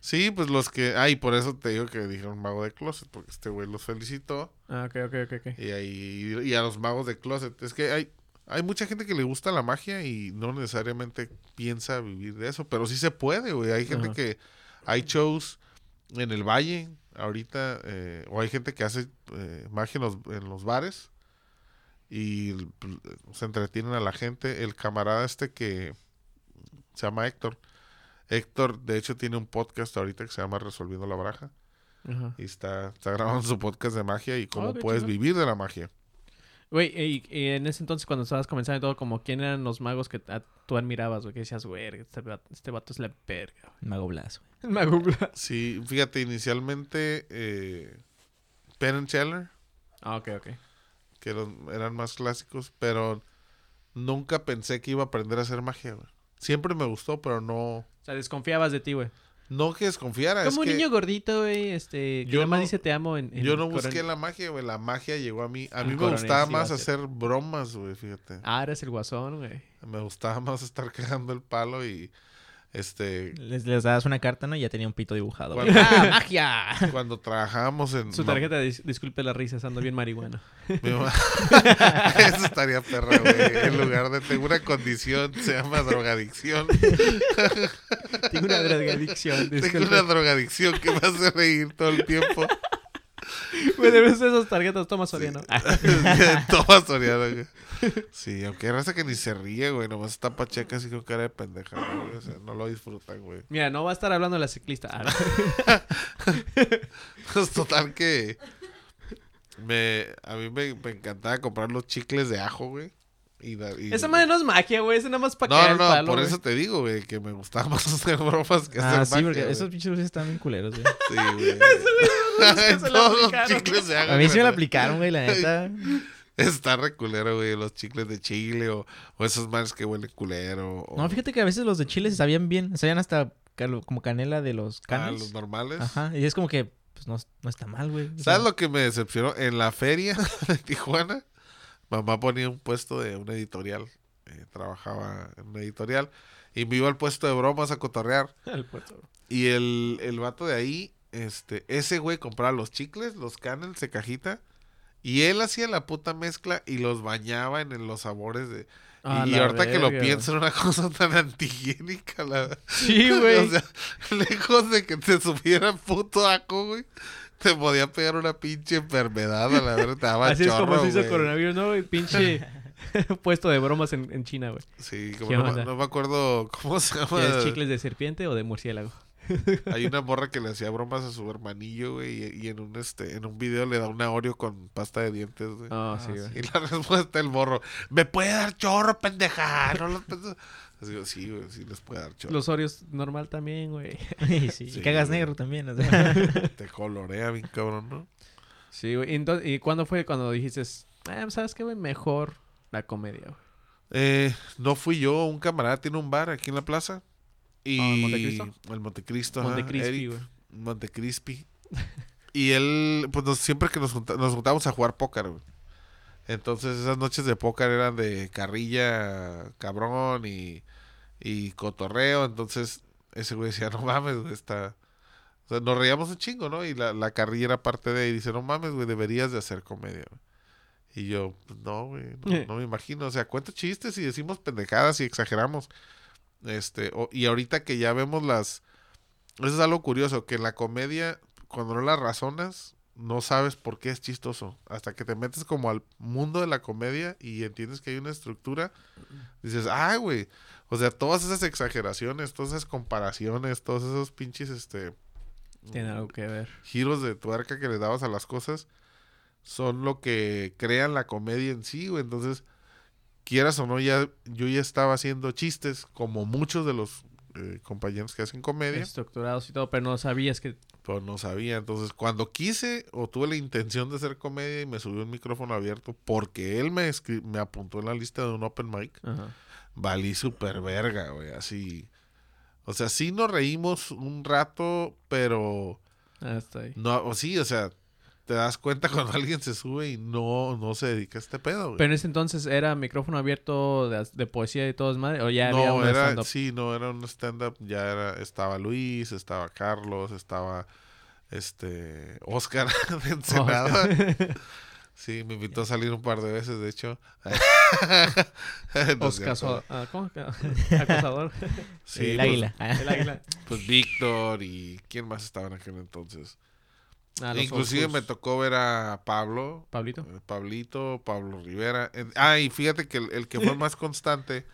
Sí, pues los que... Ay, por eso te digo que dijeron mago de closet. Porque este güey los felicitó. Ah, ok, ok, ok, ok. Y, ahí, y a los magos de closet. Es que hay, hay mucha gente que le gusta la magia y no necesariamente piensa vivir de eso. Pero sí se puede, güey. Hay gente Ajá. que... Hay shows en el valle ahorita. eh, o hay gente que hace eh, magia en los, en los bares. Y pues, se entretienen a la gente. El camarada este que se llama Héctor. Héctor, de hecho, tiene un podcast ahorita que se llama Resolviendo la Baraja. Ajá. Y está, está grabando su podcast de magia y cómo Oh, qué puedes vivir de la magia. Güey, y, y en ese entonces cuando estabas comenzando y todo, como quién eran los magos que a- tú admirabas, güey, que decías, güey, este, vato- este vato es la verga. Mago Blas, güey. El mago Blas. Sí, fíjate, inicialmente eh, Penn and Teller, Ah, ok, ok. que eran, eran más clásicos, pero nunca pensé que iba a aprender a hacer magia, güey. Siempre me gustó, pero no, O sea, desconfiabas de ti, güey. no que desconfiara. Como es un que niño gordito, güey, este, que yo nada más no- dice te amo en... en yo no busqué la magia, güey. La magia llegó a mí. A mí me Coronel gustaba sí más hacer bromas, güey, fíjate. Ah, eres el guasón, güey. Me gustaba más estar cagando el palo y este Les, les dabas una carta, ¿no? Y ya tenía un pito dibujado. Bueno. ¡Ah, magia! cuando trabajábamos en Su tarjeta, dis- disculpe las risas, ando bien marihuana. Mi mamá- Eso estaría perra, güey. En lugar de tengo una condición, se llama drogadicción. Tengo una drogadicción, Tengo disculpe. una drogadicción que me hace reír todo el tiempo. Güey, debes de esas tarjetas, toma Soriano. Ah, Toma Soriano, güey. Sí, aunque hay raza que ni se ríe, güey. Nomás está pacheca así con cara de pendeja, güey. O sea, no lo disfrutan, güey. Mira, no va a estar hablando de la ciclista. Ah, Pues total que... Me, a mí me, me encantaba comprar los chicles de ajo, güey. Y, da- y- Esa madre no es magia, güey. Es nada más para No, caer no, el no, palo, por güey. eso te digo, güey, que me gustaba más hacer bromas que hacer Ah, sí, magia, porque güey. esos pinches dulces están bien culeros, güey. Sí, güey. que se la Todos los aplicaron. chicles. A mí sí me güey. la aplicaron, güey, la neta. Está re culero, güey, los chicles de chile o, o esos mares que huelen culero. O, No, fíjate que a veces los de Chile se sabían bien. Sabían hasta calo- como canela de los ah, canes. los normales. Ajá. Y es como que, pues no, no está mal, güey. O sea, ¿Sabes lo que me decepcionó? En la feria de Tijuana, mamá ponía un puesto de una editorial. Eh, trabajaba en una editorial. Y me iba al puesto de bromas a cotorrear. El puesto. Y el, el vato de ahí, este, ese güey compraba los chicles, los canels de cajita. Y él hacía la puta mezcla y los bañaba en, los sabores de... Ah, y ahorita que lo pienso, era una cosa tan antihigiénica, la Sí, güey. O sea, lejos de que te subiera puto aco, güey. Te podía pegar una pinche enfermedad, a la verdad, te daba Así es como chorro, se hizo coronavirus, ¿no? güey? Pinche puesto de bromas en, en China, güey. Sí, como ¿Qué no, no me acuerdo cómo se llama. ¿Quieres chicles de serpiente o de murciélago? Hay una morra que le hacía bromas a su hermanillo, güey, y, y en un este, en un video le da una Oreo con pasta de dientes, güey. Ah, Ah, sí, güey. Y la respuesta del morro, me puede dar chorro, pendeja. No lo pienso". Así sí, güey, sí les puede dar chorro. Los Oreos normal también, güey. y sí, Sí, y cagas güey. negro también. O sea. Te colorea bien cabrón, ¿no? Sí, güey. ¿Y, entonces- ¿Y cuándo fue cuando dijiste, ah, ¿sabes qué, güey? Mejor la comedia, güey? Eh, no fui yo, un camarada tiene un bar aquí en la plaza. Y Ah, ¿en Montecristo? El Montecristo, Montecristi, güey. Montecristi. y él, pues nos- siempre que nos, junta- nos juntábamos a jugar póker, güey. Entonces esas noches de póker eran de carrilla, cabrón y, y cotorreo. Entonces ese güey decía, no mames, güey, está... O sea, nos reíamos un chingo, ¿no? Y la, la carrilla era parte de... Y dice, no mames, güey, deberías de hacer comedia. Y yo, pues, no, güey, no, no me imagino. O sea, cuento chistes y decimos pendejadas y exageramos. Este, o- y ahorita que ya vemos las... Eso es algo curioso, que en la comedia, cuando no las razonas, no sabes por qué es chistoso. Hasta que te metes como al mundo de la comedia y entiendes que hay una estructura, dices, ah, güey. O sea, todas esas exageraciones, todas esas comparaciones, todos esos pinches, este, Tiene algo que ver. giros de tuerca que le dabas a las cosas, son lo que crean la comedia en sí, güey. Entonces, quieras o no, ya, yo ya estaba haciendo chistes, como muchos de los eh, compañeros que hacen comedia. Estructurados y todo, pero no sabías que... Pero no sabía. Entonces, cuando quise o tuve la intención de hacer comedia y me subió un micrófono abierto porque él me, me apuntó en la lista de un open mic, Ajá. valí super verga, güey. Así. O sea, sí nos reímos un rato, pero Ah, está ahí. no, sí, o sea, te das cuenta cuando alguien se sube y no, no se dedica a este pedo, güey. Pero en ese entonces era micrófono abierto de, de poesía y todo es madre, o ya había no, un era, stand-up? sí, no, era un stand-up, ya era, estaba Luis, estaba Carlos, estaba este Oscar de Ensenada. Sí, me invitó a salir un par de veces, de hecho. No Oscar, ah, ¿cómo? Acosador. Sí, el pues, águila. El águila. Pues Víctor y quién más estaba en aquel entonces. Ah, Inclusive me tocó ver a Pablo, Pablito. eh, Pablito, Pablo Rivera. Ah, y fíjate que el, el que fue más constante,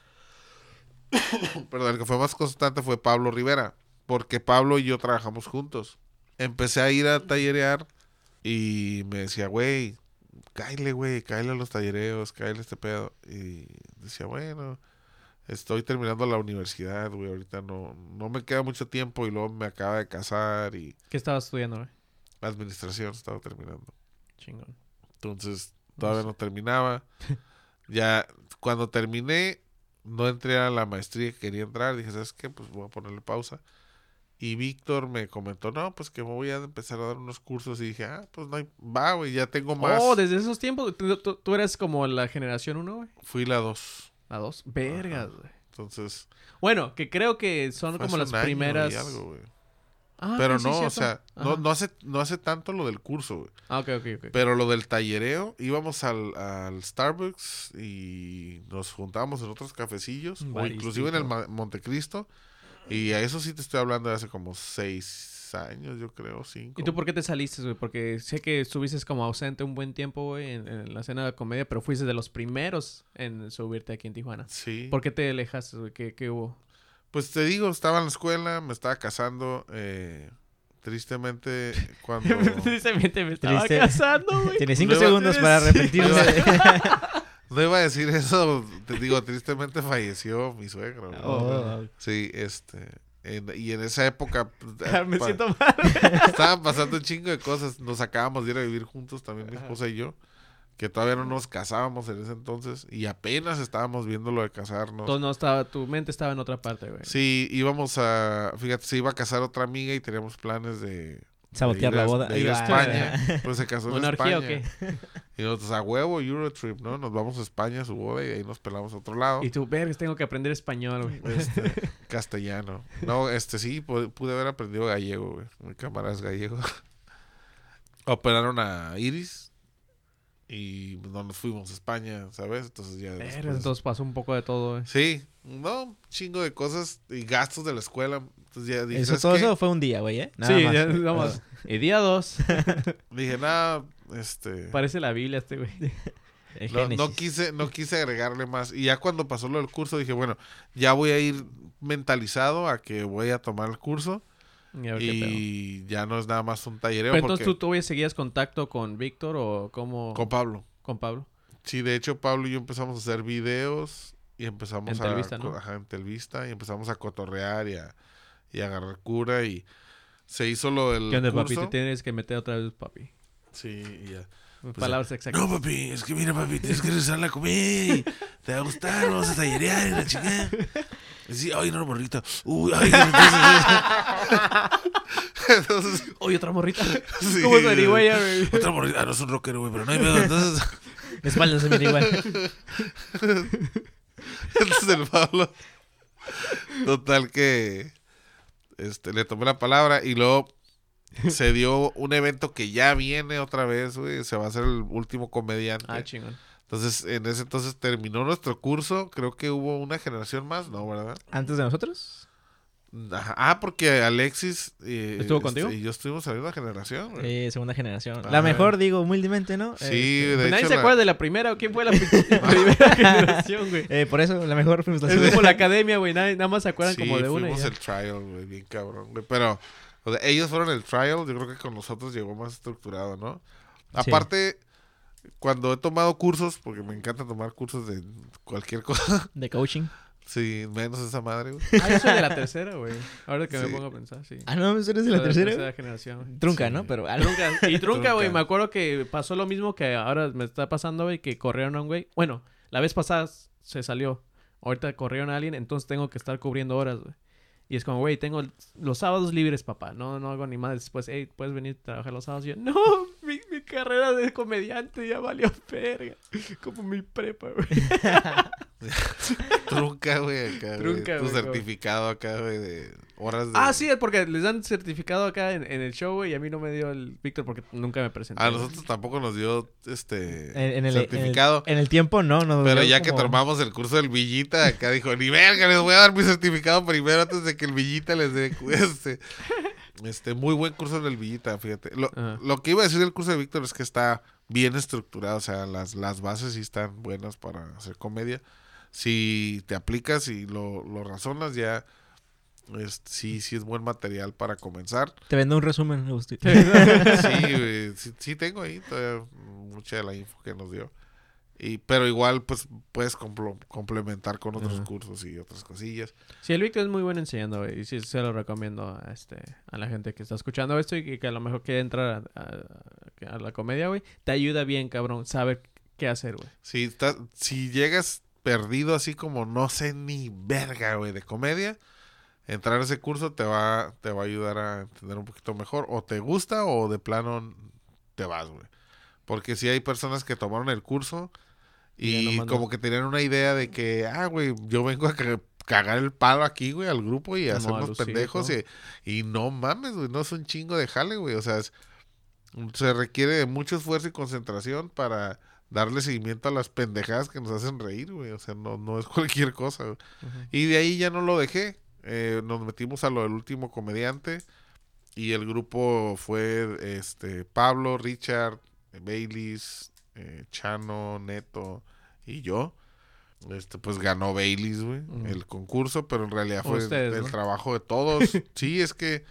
perdón, el que fue más constante fue Pablo Rivera, porque Pablo y yo trabajamos juntos. Empecé a ir a tallerear y me decía, güey, cáile, güey, cáile a los tallereos, cáile a este pedo. Y decía, bueno, estoy terminando la universidad, güey, ahorita no, no me queda mucho tiempo y luego me acaba de casar y ¿Qué estabas estudiando, güey? Administración estaba terminando. Chingón. Entonces, todavía no terminaba. Ya, cuando terminé, no entré a la maestría que quería entrar. Dije, ¿sabes qué? Pues voy a ponerle pausa. Y Víctor me comentó, no, pues que me voy a empezar a dar unos cursos. Y dije, ah, pues no hay, va, güey, ya tengo más. Oh, desde esos tiempos, tú, tú- tú eres como la generación 1, güey. Fui la dos. La 2. Vergas, güey. Entonces, Bueno, que creo que son como las año primeras. y algo, güey. Ah, Pero sí, no, o sea, no, no, hace, no hace tanto lo del curso, güey. Ah, ok, ok, ok. Pero lo del tallereo, íbamos al, al Starbucks y nos juntábamos en otros cafecillos, o inclusive en el Ma- Montecristo. Y a eso sí te estoy hablando de hace como seis años, yo creo, cinco. ¿Y tú por qué te saliste, güey? Porque sé que estuviste como ausente un buen tiempo, güey, en, en la escena de comedia, pero fuiste de los primeros en subirte aquí en Tijuana. Sí. ¿Por qué te alejaste, güey? ¿Qué, qué hubo? Pues te digo, estaba en la escuela, me estaba casando. eh, tristemente, cuando... Tristemente me estaba Triste. casando, güey. Tiene cinco Luego segundos para tienes- arrepentirse. no iba a decir eso, te digo, tristemente falleció mi suegro. güey. Oh. Sí, este... en- y en esa época... pues, Ah, me pa- siento mal. Estaban pasando un chingo de cosas. Nos acabamos de ir a vivir juntos también mi esposa y yo. Que todavía no nos casábamos en ese entonces. Y apenas estábamos viendo lo de casarnos. Entonces no estaba, tu mente estaba en otra parte, güey. Sí, íbamos a... Fíjate, se iba a casar otra amiga y teníamos planes de... Sabotear de la a- boda. De ir a España. Pues se casó en ¿Una orgía España. o qué? Y nosotros a huevo, Eurotrip, ¿no? Nos vamos a España a su boda y ahí nos pelamos a otro lado. Y tú, vergas, tengo que aprender español, güey. Este, castellano. No, este sí, pu- pude haber aprendido gallego, güey. Mi cámara es gallego. Operaron a Iris y no nos fuimos a España, ¿sabes? Entonces ya entonces pasó un poco de todo, güey. Sí, no, un chingo de cosas y gastos de la escuela. Entonces ya dije, Eso, ¿sabes todo qué? eso fue un día, güey, ¿eh? Nada sí, más. ya vamos. Y día dos. Dije, nada, este... Parece la Biblia este, güey. No, quise, no quise agregarle más. Y ya cuando pasó lo del curso dije, bueno, ya voy a ir mentalizado a que voy a tomar el curso. Y ya no es nada más un tallereo. Pero entonces porque- tú todavía seguías contacto con Víctor o cómo Con Pablo. con Pablo. Sí, de hecho, Pablo y yo empezamos a hacer videos y empezamos En a... ¿no? Ajá, en y empezamos a cotorrear y a, y a agarrar cura y se hizo lo del ¿Qué onda, papi? Te tienes que meter otra vez, papi. Sí, y ya. Palabras exactas. No, papi, es que mira, papi, tienes que regresar la comedia y te va a gustar, vamos a tallerear y la chingada. Sí, ay, no, morrita. Uy, ay, entonces... entonces Oye, otra morrita. sí, ¿Cómo se güey? güey? Otra morrita, ah, no es un rockero, güey, pero no hay pedo. Entonces, La espalda se mira igual. entonces el Pablo, total que este, le tomé la palabra y luego se dio un evento que ya viene otra vez, güey. Se va a hacer el último comediante. Ah, chingón. Entonces, en ese entonces terminó nuestro curso. Creo que hubo una generación más, ¿no? ¿Verdad? ¿Antes de nosotros? Ajá. Ah, porque Alexis eh, ¿Estuvo este, contigo? y yo estuvimos en la misma generación, güey. Eh, segunda generación. Ah. La mejor, digo, humildemente, ¿no? Sí, Este, de Pues nadie hecho, se la- acuerda de la primera. ¿Quién fue la pri- primera generación, güey? eh, por eso, la mejor fuimos la Es como la academia, güey. Nadie- Nada más se acuerdan sí, como de una. fuimos el trial, güey, bien cabrón, güey. Pero, o sea, ellos fueron el trial, yo creo que con nosotros llegó más estructurado, ¿no? Sí. Cuando he tomado cursos, porque me encanta tomar cursos de cualquier cosa, De coaching. sí, menos esa madre, güey. Ah, yo soy de la tercera, güey. Ahora que me pongo a pensar, sí. Ah, no, ¿eres de la Soy tercera? generación. güey. Trunca, Sí. ¿no? Pero ah, Trunca. Y trunca, güey. Me acuerdo que pasó lo mismo que ahora me está pasando, güey, que corrieron a un güey. Bueno, la vez pasada se salió. Ahorita corrieron a alguien, entonces tengo que estar cubriendo horas, güey. Y es como, güey, tengo los sábados libres, papá. No, no hago ni más. Después, hey, ¿puedes venir a trabajar los sábados? Y yo, no, mi, mi carrera de comediante ya valió verga. Como mi prepa, güey. Trunca, güey, acá. Trunca, Tu certificado acá, güey, de horas de... Ah, sí, porque les dan certificado acá en, en el show, güey. Y a mí no me dio el Víctor porque nunca me presenté. A nosotros tampoco nos dio, este, en, en el, certificado. En el, en el tiempo, no. no Pero ya que tomamos el curso del Villita, acá dijo, ni verga, les voy a dar mi certificado primero antes de que el Villita les dé este. Este, muy buen curso del Villita, fíjate. Lo, lo que iba a decir del curso de Víctor es que está bien estructurado, o sea, las, las bases sí están buenas para hacer comedia. Si te aplicas y lo, lo razonas, ya es- sí, sí es buen material para comenzar. Te vendo un resumen, Agustín. Sí, sí, sí tengo ahí todavía mucha de la info que nos dio. Y, pero igual, pues, puedes complo- complementar con otros Ajá. cursos y otras cosillas. Sí, el Víctor es muy bueno enseñando, güey. Y sí, se lo recomiendo a, este, a la gente que está escuchando esto y que, que a lo mejor quiere entrar a, a- a la comedia, güey. Te ayuda bien, cabrón, saber qué hacer, güey. Si, estás- si llegas perdido así como no sé ni verga, güey, de comedia, entrar a ese curso te va, te va a ayudar a entender un poquito mejor. O te gusta o de plano te vas, güey. Porque si hay personas que tomaron el curso Y como que tenían una idea de que, ah, güey, yo vengo a ca- cagar el palo aquí, güey, al grupo y hacernos pendejos. Y, y no mames, güey, no es un chingo de jale, güey. O sea, es- se requiere de mucho esfuerzo y concentración para darle seguimiento a las pendejadas que nos hacen reír, güey. O sea, no, no es cualquier cosa, güey. Y de ahí ya no lo dejé. Eh, nos metimos a lo del último comediante. Y el grupo fue este Pablo, Richard, Baileys, eh, Chano, Neto y yo. Este, pues ganó Baileys, güey, el concurso, pero en realidad fue Ustedes, el ¿no? trabajo de todos. sí, es que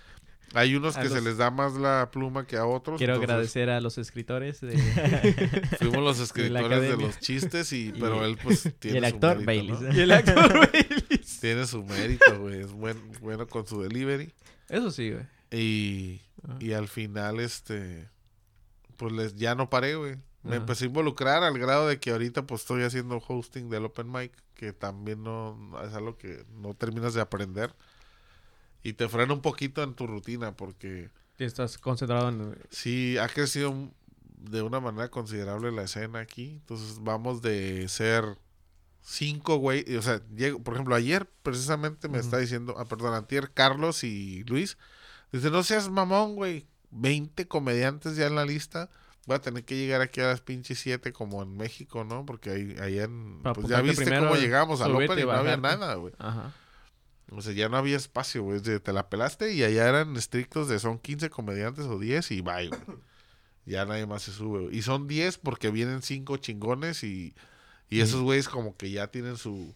hay unos que se les da más la pluma que a otros. Quiero entonces agradecer a los escritores de... Fuimos los escritores de los chistes, y, Y- pero él pues y tiene el su actor mérito, Baileys. ¿no? y el actor Baileys. Tiene su mérito, güey. Es buen, bueno con su delivery. Eso sí, güey. Y, Ajá. y al final, este, pues les, ya no paré, güey. Me Ajá. empecé a involucrar al grado de que ahorita pues estoy haciendo hosting del open mic, que también no es algo que no terminas de aprender. Y te frena un poquito en tu rutina porque Estás concentrado en... sí ha crecido de una manera considerable la escena aquí. Entonces vamos de ser cinco, güey. O sea, llego, por ejemplo, ayer precisamente me está diciendo, ah, perdón, antier, Carlos y Luis. Dice, no seas mamón, güey. 20 comediantes ya en la lista. Voy a tener que llegar aquí a las pinches 7 como en México, ¿no? Porque ahí, allá en... Pues ya viste cómo llegamos subirte Open y no había nada, güey. Ajá. O sea, ya no había espacio, güey. Te la pelaste y allá eran estrictos de son 15 comediantes o 10 y bye, güey. Ya nadie más se sube. Y son 10 porque vienen 5 chingones y, y esos güeyes como que ya tienen su...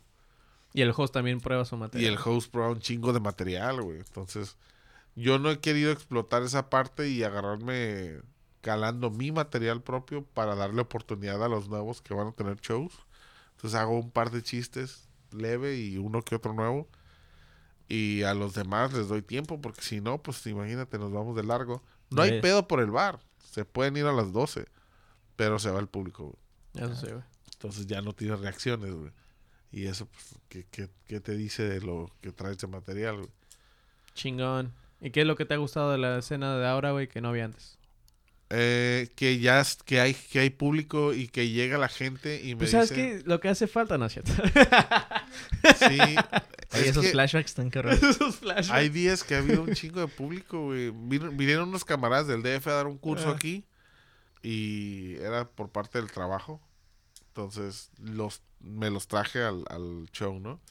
Y el host también prueba su Y material. el host prueba un chingo de material, güey. Entonces, yo no he querido explotar esa parte y agarrarme calando mi material propio para darle oportunidad a los nuevos que van a tener shows. Entonces hago un par de chistes leve y uno que otro nuevo. Y a los demás les doy tiempo porque si no, pues imagínate, nos vamos de largo. No hay pedo por el bar. Se pueden ir a las 12. Pero se va el público, güey. Eso sí, güey. Entonces ya no tienes reacciones, güey. Y eso, pues, ¿qué, qué, qué te dice de lo que traes de material, güey? Chingón. ¿Y qué es lo que te ha gustado de la escena de ahora, güey, que no había antes? Eh, que ya es- que hay, que hay público y que llega la gente y me Pues sabes dice... que lo que hace falta, ¿no es cierto? Sí, Oye, es esos que flashbacks están cargados. Esos flashbacks. hay días que ha habido un chingo de público, güey. Vinieron unos camaradas del DF a dar un curso Ah. aquí y era por parte del trabajo. Entonces los me los traje al, al show, ¿no?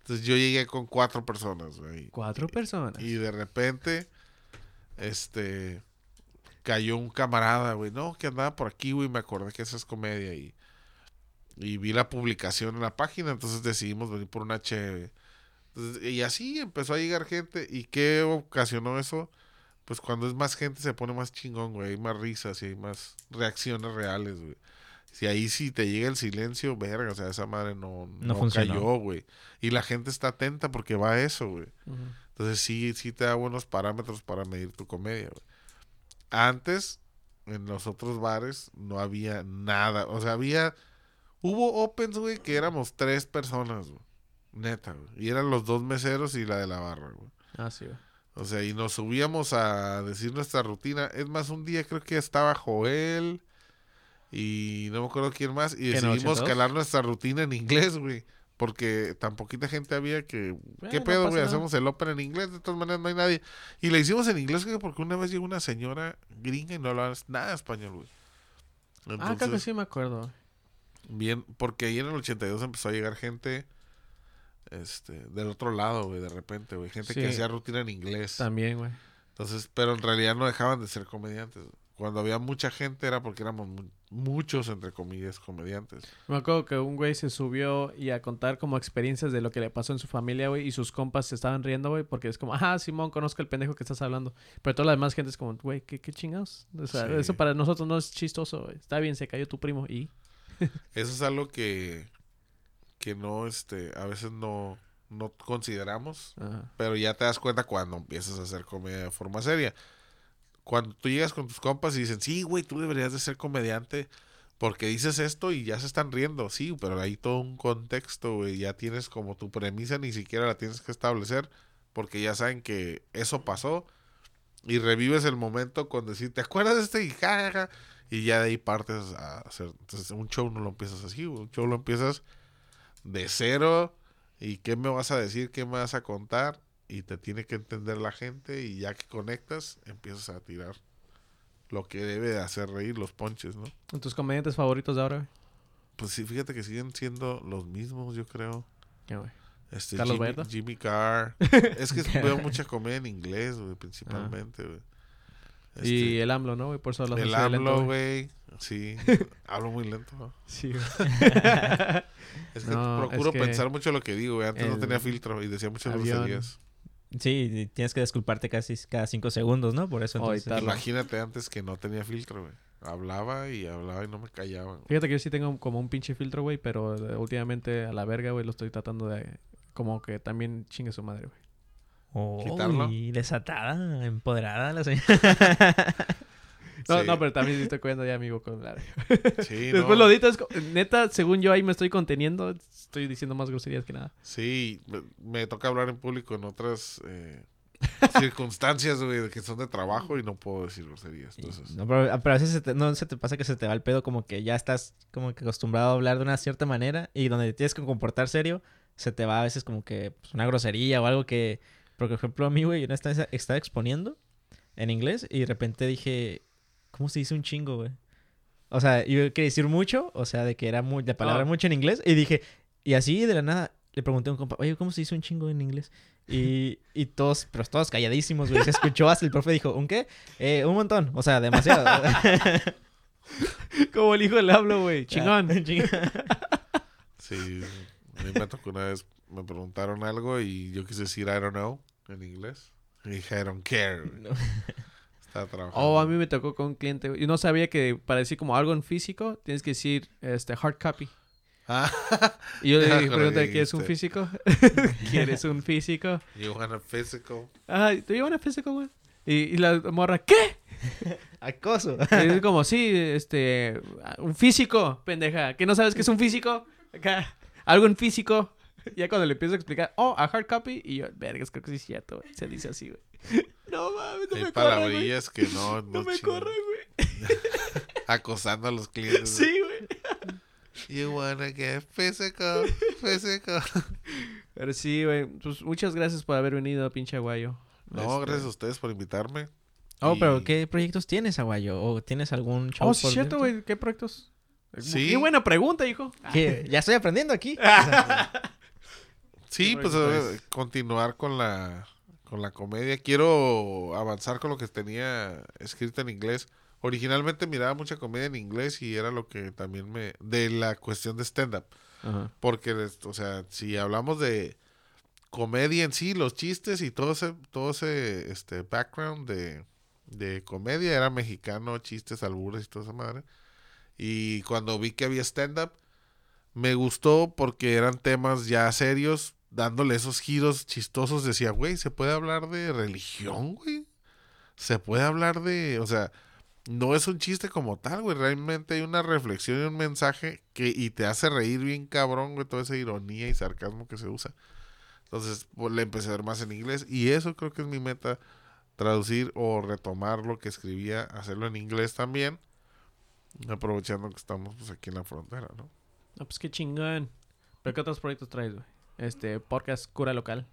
Entonces yo llegué con cuatro personas, güey. Cuatro personas. Y de repente, este, cayó un camarada, güey, no, que andaba por aquí, güey, me acordé que esa es comedia y, y vi la publicación en la página, entonces decidimos venir por una cheve. Entonces, y así empezó a llegar gente. ¿Y qué ocasionó eso? Pues cuando es más gente se pone más chingón, güey. Hay más risas y hay más reacciones reales, güey. Si ahí sí te llega el silencio, verga, o sea, esa madre no, No cayó, güey. Y la gente está atenta porque va a eso, güey. Entonces sí, sí te da buenos parámetros para medir tu comedia, güey. Antes, en los otros bares, no había nada. O sea, había... Hubo opens, güey, que éramos tres personas, güey. Neta, güey. Y eran los dos meseros y la de la barra, güey. Ah, sí, güey. O sea, y nos subíamos a decir nuestra rutina. Es más, un día creo que estaba Joel y no me acuerdo quién más. Y ¿Qué noche, decidimos calar nuestra rutina en inglés, güey. Porque tan poquita gente había que... ¿Qué no pedo, güey? Hacemos el open en inglés. De todas maneras no hay nadie. Y le hicimos en inglés güey, porque una vez llegó una señora gringa y no hablaba nada de español, güey. Ah, creo que sí me acuerdo. Bien, porque ahí en el 82 empezó a llegar gente... Este, del otro lado, güey, de repente, güey. Gente que hacía rutina en inglés. También, güey. Entonces, pero en realidad no dejaban de ser comediantes. Cuando había mucha gente era porque éramos muchos, entre comillas, comediantes. Me acuerdo que un güey se subió y a contar como experiencias de lo que le pasó en su familia, güey, y sus compas se estaban riendo, güey, porque es como, ah, Simón, conozco el pendejo que estás hablando. Pero toda la demás gente es como, güey, ¿qué, qué chingados? O sea, Sí. eso para nosotros no es chistoso, güey. Está bien, se cayó tu primo y... Eso es algo que, que no, este, a veces no, no consideramos, Ajá. pero ya te das cuenta cuando empiezas a hacer comedia de forma seria. Cuando tú llegas con tus compas y dicen, sí, güey, tú deberías de ser comediante porque dices esto y ya se están riendo, sí, pero hay todo un contexto, güey, ya tienes como tu premisa, ni siquiera la tienes que establecer porque ya saben que eso pasó y revives el momento con decir, ¿te acuerdas de este? Y, ja, ja, ja", y ya de ahí partes a hacer. Entonces, un show no lo empiezas así, un show lo empiezas de cero y qué me vas a decir, qué me vas a contar y te tiene que entender la gente y ya que conectas empiezas a tirar lo que debe de hacer reír los ponches, ¿no? ¿Tus comediantes favoritos de ahora? Pues sí, fíjate que siguen siendo los mismos, yo creo. ¿Qué, güey? Este, ¿Carlos Jimmy? Jimmy Carr. es que veo mucha comedia en inglés, güey, principalmente, güey. Este, Y el AMLO, ¿no, güey? Por eso lo el AMLO, güey. Sí, hablo muy lento. ¿no? Sí, güey. Es que No, procuro es que pensar mucho lo que digo, güey. Antes no tenía filtro y decía muchas avión. groserías. Sí, tienes que disculparte casi cada cinco segundos, ¿no? Por eso entonces... Imagínate antes que no tenía filtro, güey. Hablaba y hablaba y no me callaba. güey. Fíjate que yo sí tengo como un pinche filtro, güey, pero eh, últimamente a la verga, güey, lo estoy tratando de... Como que también chingue su madre, güey. Oh, Quitarlo. y desatada, empoderada la señora. No, Sí. no, pero también sí estoy cuidando ya, amigo, con la... Sí, Después no. lo editas, co- neta, según yo ahí me estoy conteniendo, estoy diciendo más groserías que nada. Sí, me, me toca hablar en público en otras eh, circunstancias, güey, que son de trabajo y no puedo decir groserías. Entonces, No, pero, pero a veces se te- no se te pasa que se te va el pedo como que ya estás como que acostumbrado a hablar de una cierta manera y donde te tienes que comportar serio, se te va a veces como que pues, una grosería o algo que... Por ejemplo, a mí, güey, yo estaba- estaba exponiendo en inglés y de repente dije, ¿cómo se dice un chingo, güey? O sea, yo quería decir mucho, o sea, de que era muy, de palabra Ah. mucho en inglés y dije, y así de la nada le pregunté a un compa, oye, ¿cómo se dice un chingo en inglés? Y, y todos, pero todos calladísimos, güey. Se escuchó hasta el profe dijo, ¿un qué? Eh, un montón, o sea, demasiado. Como el hijo del hablo, güey. Chingón. Chingón. sí, a mí me tocó una vez, me preguntaron algo y yo quise decir I don't know en inglés. Y dije I don't care. No. Trabajando. Oh, a mí me tocó con un cliente. Y no sabía que para decir como algo en físico, tienes que decir, este, hard copy. Ah, Y yo le dije, que pregunté, ¿quieres un físico? ¿Quieres un físico? you want a physical. Ah, ¿tú llevas un físico, güey? Y, y la morra, ¿qué? Acoso. Y es como, sí, este, un físico, pendeja. ¿Que no sabes qué es un físico? Acá, algo en físico. Ya cuando le empiezo a explicar, oh, a hard copy. Y yo, vergas, creo que sí es cierto. Se dice así, güey. No mames, no Hay me palabrillas que no, no, No me corran, güey. Acosando a los clientes. Sí, güey. You wanna get physical, physical. Pero sí, güey. Pues muchas gracias por haber venido, pinche aguayo. No, Este- gracias a ustedes por invitarme. Oh, Y- pero ¿qué proyectos tienes, Aguayo? ¿O tienes algún show? Oh, sí, por es cierto, güey. ¿Qué proyectos? Sí. Qué buena pregunta, hijo. ¿Qué? Ya estoy aprendiendo aquí. Sí, pues eh, continuar con la con la comedia. Quiero avanzar con lo que tenía escrito en inglés. Originalmente miraba mucha comedia en inglés y era lo que también me de la cuestión de stand up, Ajá. porque o sea, si hablamos de comedia en sí, los chistes y todo ese todo ese este background de de comedia era mexicano, chistes, albures y toda esa madre. Y cuando vi que había stand up me gustó porque eran temas ya serios, dándole esos giros chistosos. Decía, güey, se puede hablar de religión, güey. Se puede hablar de, o sea, no es un chiste como tal, güey. Realmente hay una reflexión y un mensaje que y te hace reír bien cabrón, güey, toda esa ironía y sarcasmo que se usa. Entonces, pues, le empecé a ver más en inglés y eso creo que es mi meta, traducir o retomar lo que escribía, hacerlo en inglés también, aprovechando que estamos pues aquí en la frontera, ¿no? No, pues qué chingón. ¿Pero qué otros proyectos traes, güey? Este, podcast cura local.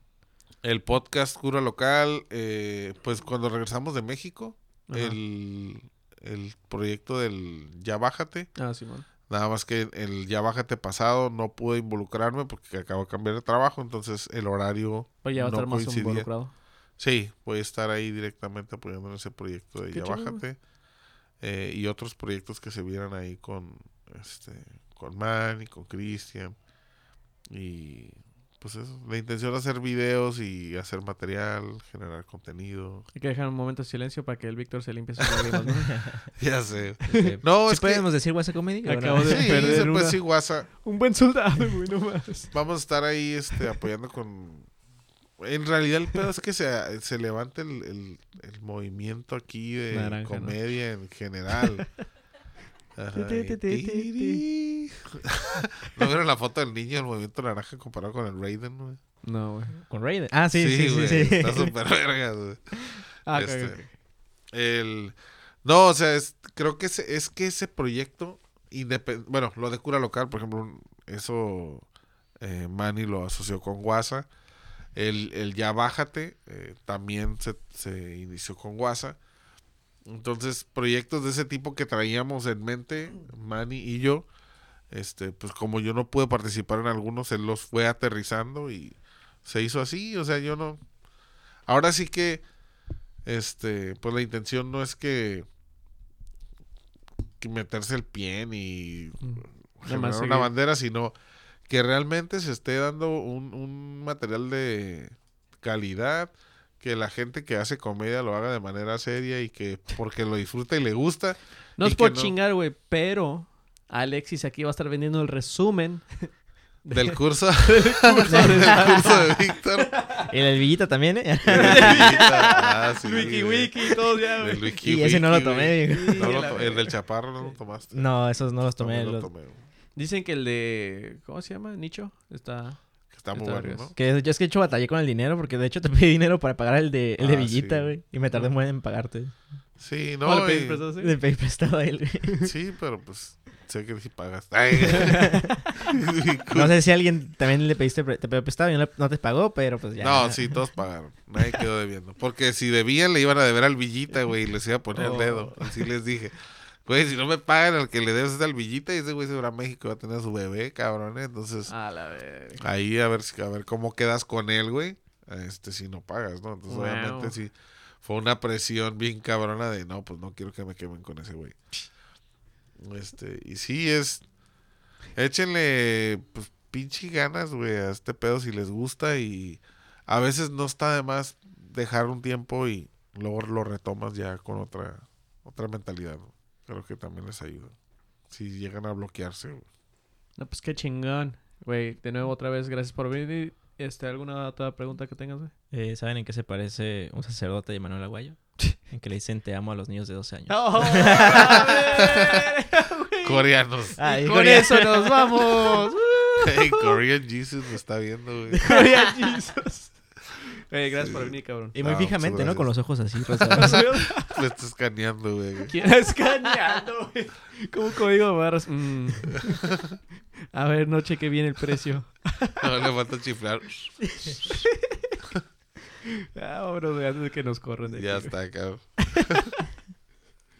El podcast Cura Local, eh, pues cuando regresamos de México, Ajá. el, el proyecto del Ya Bájate, Ah, Simón. nada más que el Ya Bájate pasado no pude involucrarme porque acabo de cambiar de trabajo, entonces el horario Pues ya va a no estar más coincidía. involucrado. Sí, voy a estar ahí directamente apoyando en ese proyecto de Qué Ya. Bájate eh, y otros proyectos que se vieran ahí con este con Manny, con Cristian y pues eso, la intención de hacer videos y hacer material, generar contenido. Hay que dejar un momento de silencio para que el Víctor se limpie sus lágrimas, ¿no? Ya sé. Este, No, ¿sí es que podemos decir WhatsApp Comedy? Acabo de- sí, perder se puede una- decir WhatsApp. un buen soldado, güey, no más. Vamos a estar ahí este apoyando con en realidad el pedo es que se, se levante el, el- el movimiento aquí de Naranja, ¿no? comedia en general. ¿No vieron la foto del niño del movimiento naranja comparado con el Raiden, güey? No, güey. Con Raiden. Ah, sí, sí, sí. güey, sí, Está súper verga, güey. Ah, Este, ok. El... No, o sea, es, creo que ese, es que ese proyecto, independ- bueno, lo de cura local, por ejemplo, eso eh, Manny lo asoció con Guasa. El, el Ya Bájate eh, también se, se inició con Guasa. Entonces, proyectos de ese tipo que traíamos en mente, Manny y yo, este, pues como yo no pude participar en algunos, él los fue aterrizando y se hizo así, o sea, yo no... Ahora sí que, este, pues la intención no es que, que meterse el pie ni generar una bandera, sino que realmente se esté dando un, un material de calidad, que la gente que hace comedia lo haga de manera seria y que porque lo disfruta y le gusta. No es por no- chingar, güey, pero Alexis aquí va a estar vendiendo el resumen. Del curso, del curso de Víctor. Y el Villita también, ¿eh? Ah, sí, Wiki. Wiki, todo ya, güey. Wiki Y ese no lo tomé, güey. No lo to- el del chaparro no lo tomaste. No, esos no los tomé. Lo los- tomé, güey. Dicen que el de. ¿Cómo se llama? Nicho. Está. Está muy. Que yo es que he hecho batallé con el dinero porque de hecho te pedí dinero para pagar el de, el de Ah, Villita, sí. güey. Y me tardé muy en pagarte. Sí, ¿Cómo no. le pedís y- prestado, sí? Le pedí prestado a él, güey. Sí, pero pues sé que sí pagas. No sé si alguien también le pediste pre- te pidió prestado y no, te pagó, pero pues ya. No, sí, todos pagaron. Nadie quedó debiendo. Porque si debían, le iban a deber al Villita, güey, y les iba a poner Oh. el dedo. Así les dije. Güey, si no me pagan, al que le debes es al Villita y ese güey se va a México va a tener a su bebé, cabrón. Entonces, A la verga. ahí a ver, a ver cómo quedas con él, güey. Este, si no pagas, ¿no? Entonces, Wow. obviamente, sí. Fue una presión bien cabrona de no, pues no quiero que me quemen con ese güey. Este, y sí es. Échenle, pues, pinche ganas, güey, a este pedo si les gusta. Y a veces no está de más dejar un tiempo y luego lo retomas ya con otra, otra mentalidad. ¿no? Creo que también les ayuda. Si llegan a bloquearse, güey. No, pues qué chingón. Güey, de nuevo, otra vez, gracias por venir. Este, ¿Alguna otra pregunta que tengas, güey? Eh, ¿Saben en qué se parece un sacerdote de Manuel Aguayo? En que le dicen te amo a los niños de 12 años. ¡Oh, a ver, güey! Coreanos. Y dijo con eso nos vamos. Hey, Korean Jesus me está viendo, güey. A Jesus. Gracias por venir, cabrón. Y muy Ah, fijamente, ¿no? Con los ojos así, rosados. Me está escaneando, güey. ¿Quién está escaneando, güey? ¿Cómo código de barras? Mm. A ver, no cheque bien el precio. No le falta chiflar. Ah, bro, antes de que nos corran de Ya aquí, está, cabrón.